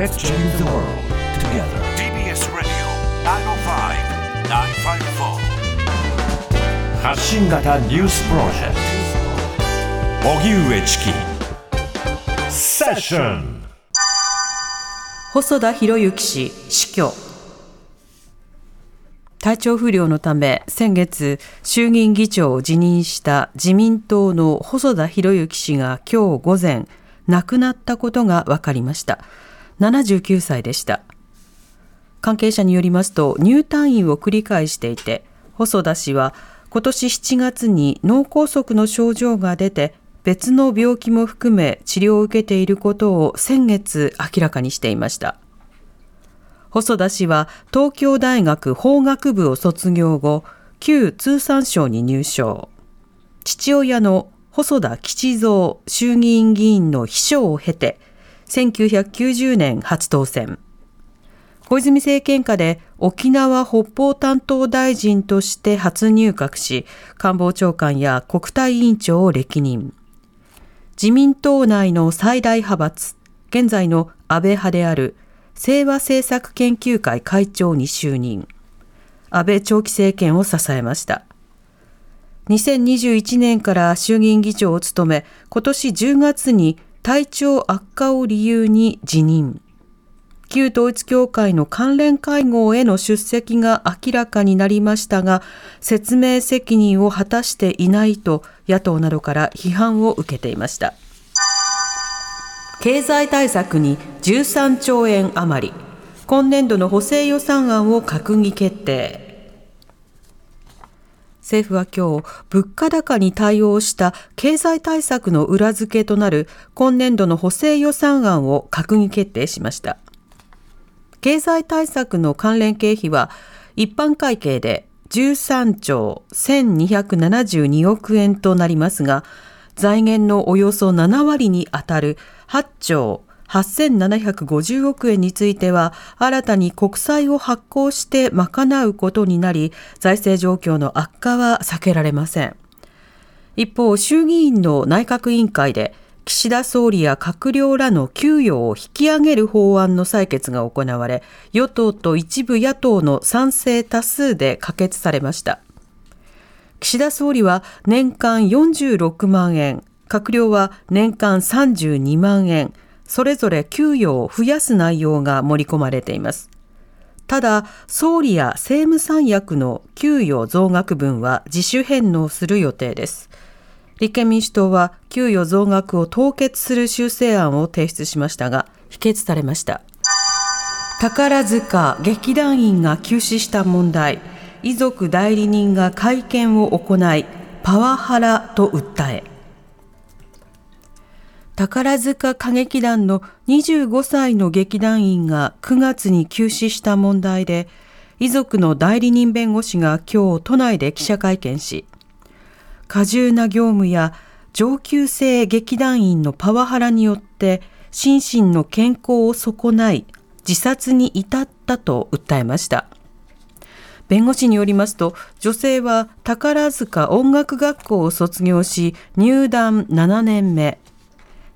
Let's change the world together. TBS Radio 905-954発信型ニュースプロジェクト荻上チキ。セッション細田博之氏死去。体調不良のため先月衆議院議長を辞任した自民党の細田博之氏が今日午前亡くなったことが分かりました79歳でした。関係者によりますと入退院を繰り返していて細田氏は今年7月に脳梗塞の症状が出て別の病気も含め治療を受けていることを先月明らかにしていました。細田氏は東京大学法学部を卒業後旧通産省に入省。父親の細田吉蔵衆議院議員の秘書を経て1990年初当選。小泉政権下で沖縄北方担当大臣として初入閣し官房長官や国対委員長を歴任。自民党内の最大派閥現在の安倍派である清和政策研究会会長に就任。安倍長期政権を支えました。2021年から衆議院議長を務め今年10月に体調悪化を理由に辞任。旧統一教会の関連会合への出席が明らかになりましたが説明責任を果たしていないと野党などから批判を受けていました。経済対策に13兆円余り。今年度の補正予算案を閣議決定。政府は今日、物価高に対応した経済対策の裏付けとなる今年度の補正予算案を閣議決定しました。経済対策の関連経費は一般会計で13兆1272億円となりますが、財源のおよそ7割にあたる8兆8750億円については新たに国債を発行して賄うことになり財政状況の悪化は避けられません。一方衆議院の内閣委員会で岸田総理や閣僚らの給与を引き上げる法案の採決が行われ与党と一部野党の賛成多数で可決されました。岸田総理は年間46万円閣僚は年間32万円それぞれ給与を増やす内容が盛り込まれています。ただ、総理や政務三役の給与増額分は自主返納する予定です。立憲民主党は給与増額を凍結する修正案を提出しましたが、否決されました。宝塚劇団員が急死した問題、遺族代理人が会見を行い、パワハラと訴え、宝塚歌劇団の25歳の劇団員が9月に急死した問題で、遺族の代理人弁護士が今日都内で記者会見し、過重な業務や上級生劇団員のパワハラによって心身の健康を損ない自殺に至ったと訴えました。弁護士によりますと、女性は宝塚音楽学校を卒業し、入団7年目。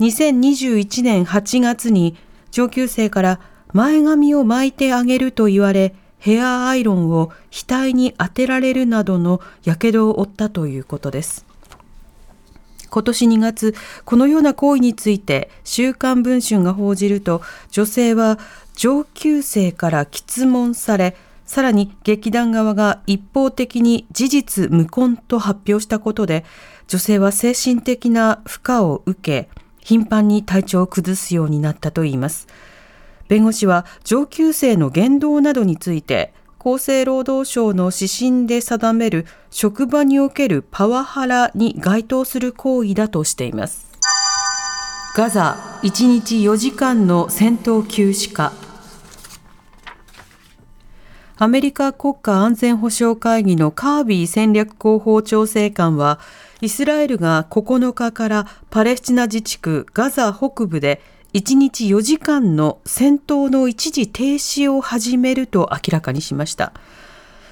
2021年8月に上級生から前髪を巻いてあげると言われ、ヘアアイロンを額に当てられるなどの火傷を負ったということです。今年2月、このような行為について週刊文春が報じると、女性は上級生から質問され、さらに劇団側が一方的に事実無根と発表したことで、女性は精神的な負荷を受け、頻繁に体調を崩すようになったといいます。弁護士は上級生の言動などについて厚生労働省の指針で定める職場におけるパワハラに該当する行為だとしています。ガザ1日4時間の戦闘休止かアメリカ国家安全保障会議のカービー戦略広報調整官はイスラエルが9日からパレスチナ自治区ガザ北部で1日4時間の戦闘の一時停止を始めると明らかにしました。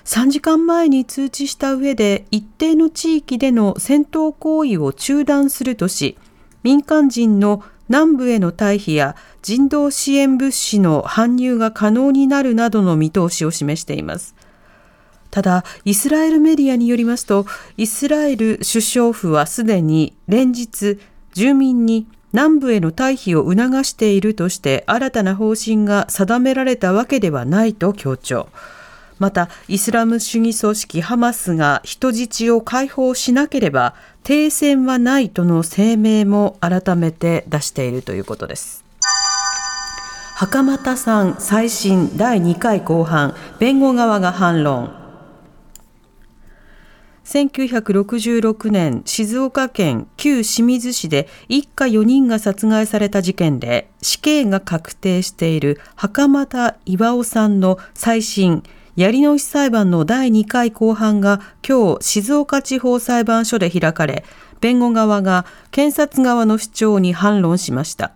3時間前に通知した上で一定の地域での戦闘行為を中断するとし、民間人の南部への退避や人道支援物資の搬入が可能になるなどの見通しを示しています。ただ、イスラエルメディアによりますと、イスラエル首相府はすでに連日、住民に南部への退避を促しているとして、新たな方針が定められたわけではないと強調。また、イスラム主義組織ハマスが人質を解放しなければ、停戦はないとの声明も改めて出しているということです。袴田さん再審第2回公判、弁護側が反論。1966年、静岡県旧清水市で一家4人が殺害された事件で死刑が確定している袴田巌さんの再審、やり直し裁判の第2回公判が今日静岡地方裁判所で開かれ、弁護側が検察側の主張に反論しました。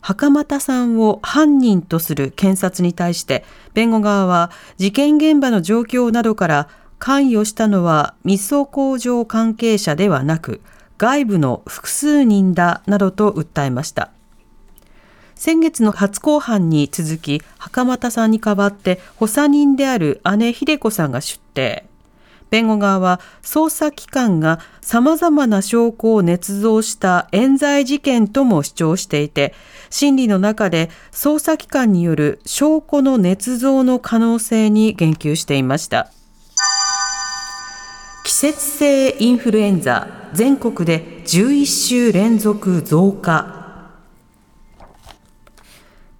袴田さんを犯人とする検察に対して、弁護側は事件現場の状況などから関与したのは味噌工場関係者ではなく外部の複数人だなどと訴えました。先月の初公判に続き袴田さんに代わって補佐人である姉秀子さんが出廷。弁護側は捜査機関が様々な証拠を捏造した冤罪事件とも主張していて、審理の中で捜査機関による証拠の捏造の可能性に言及していました。季節性インフルエンザ全国で11週連続増加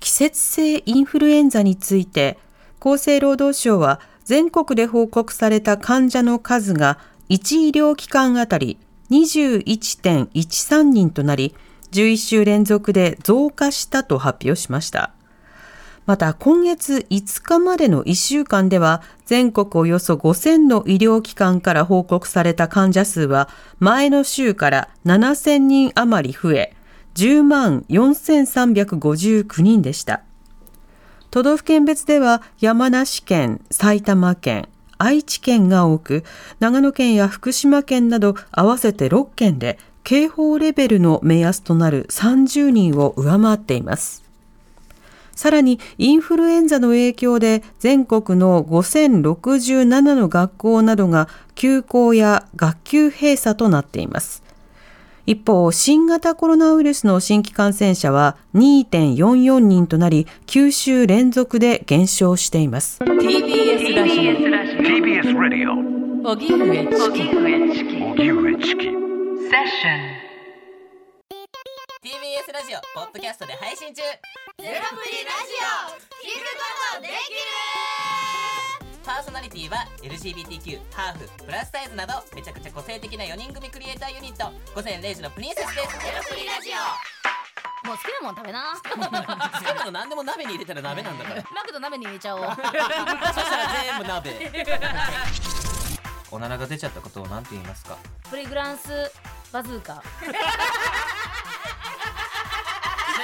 季節性インフルエンザについて厚生労働省は全国で報告された患者の数が1医療機関あたり21.13人となり11週連続で増加したと発表しました。また今月5日までの1週間では全国およそ5000の医療機関から報告された患者数は前の週から7000人余り増え10万4359人でした。都道府県別では山梨県、埼玉県、愛知県が多く長野県や福島県など合わせて6県で警報レベルの目安となる30人を上回っています。さらにインフルエンザの影響で全国の5067の学校などが休校や学級閉鎖となっています。一方、新型コロナウイルスの新規感染者は2.44人となり、9週連続で減少しています。TBS ラジ TBS オ。荻上チキ。荻上チキ TBS ラジオポッドキャストで配信中。ゼロプリラジオ聞くことできるパーソナリティは LGBTQ ハーフプラスサイズなどめちゃくちゃ個性的な4人組クリエイターユニット午前0時のプリンセスです。ゼロプリラジオ。もう好きなもん食べな。好きなの何でも鍋に入れたら鍋なんだから。マクド鍋に入れちゃおう。そしたら全部鍋。おならが出ちゃったことを何て言いますか？プリグランスバズーカ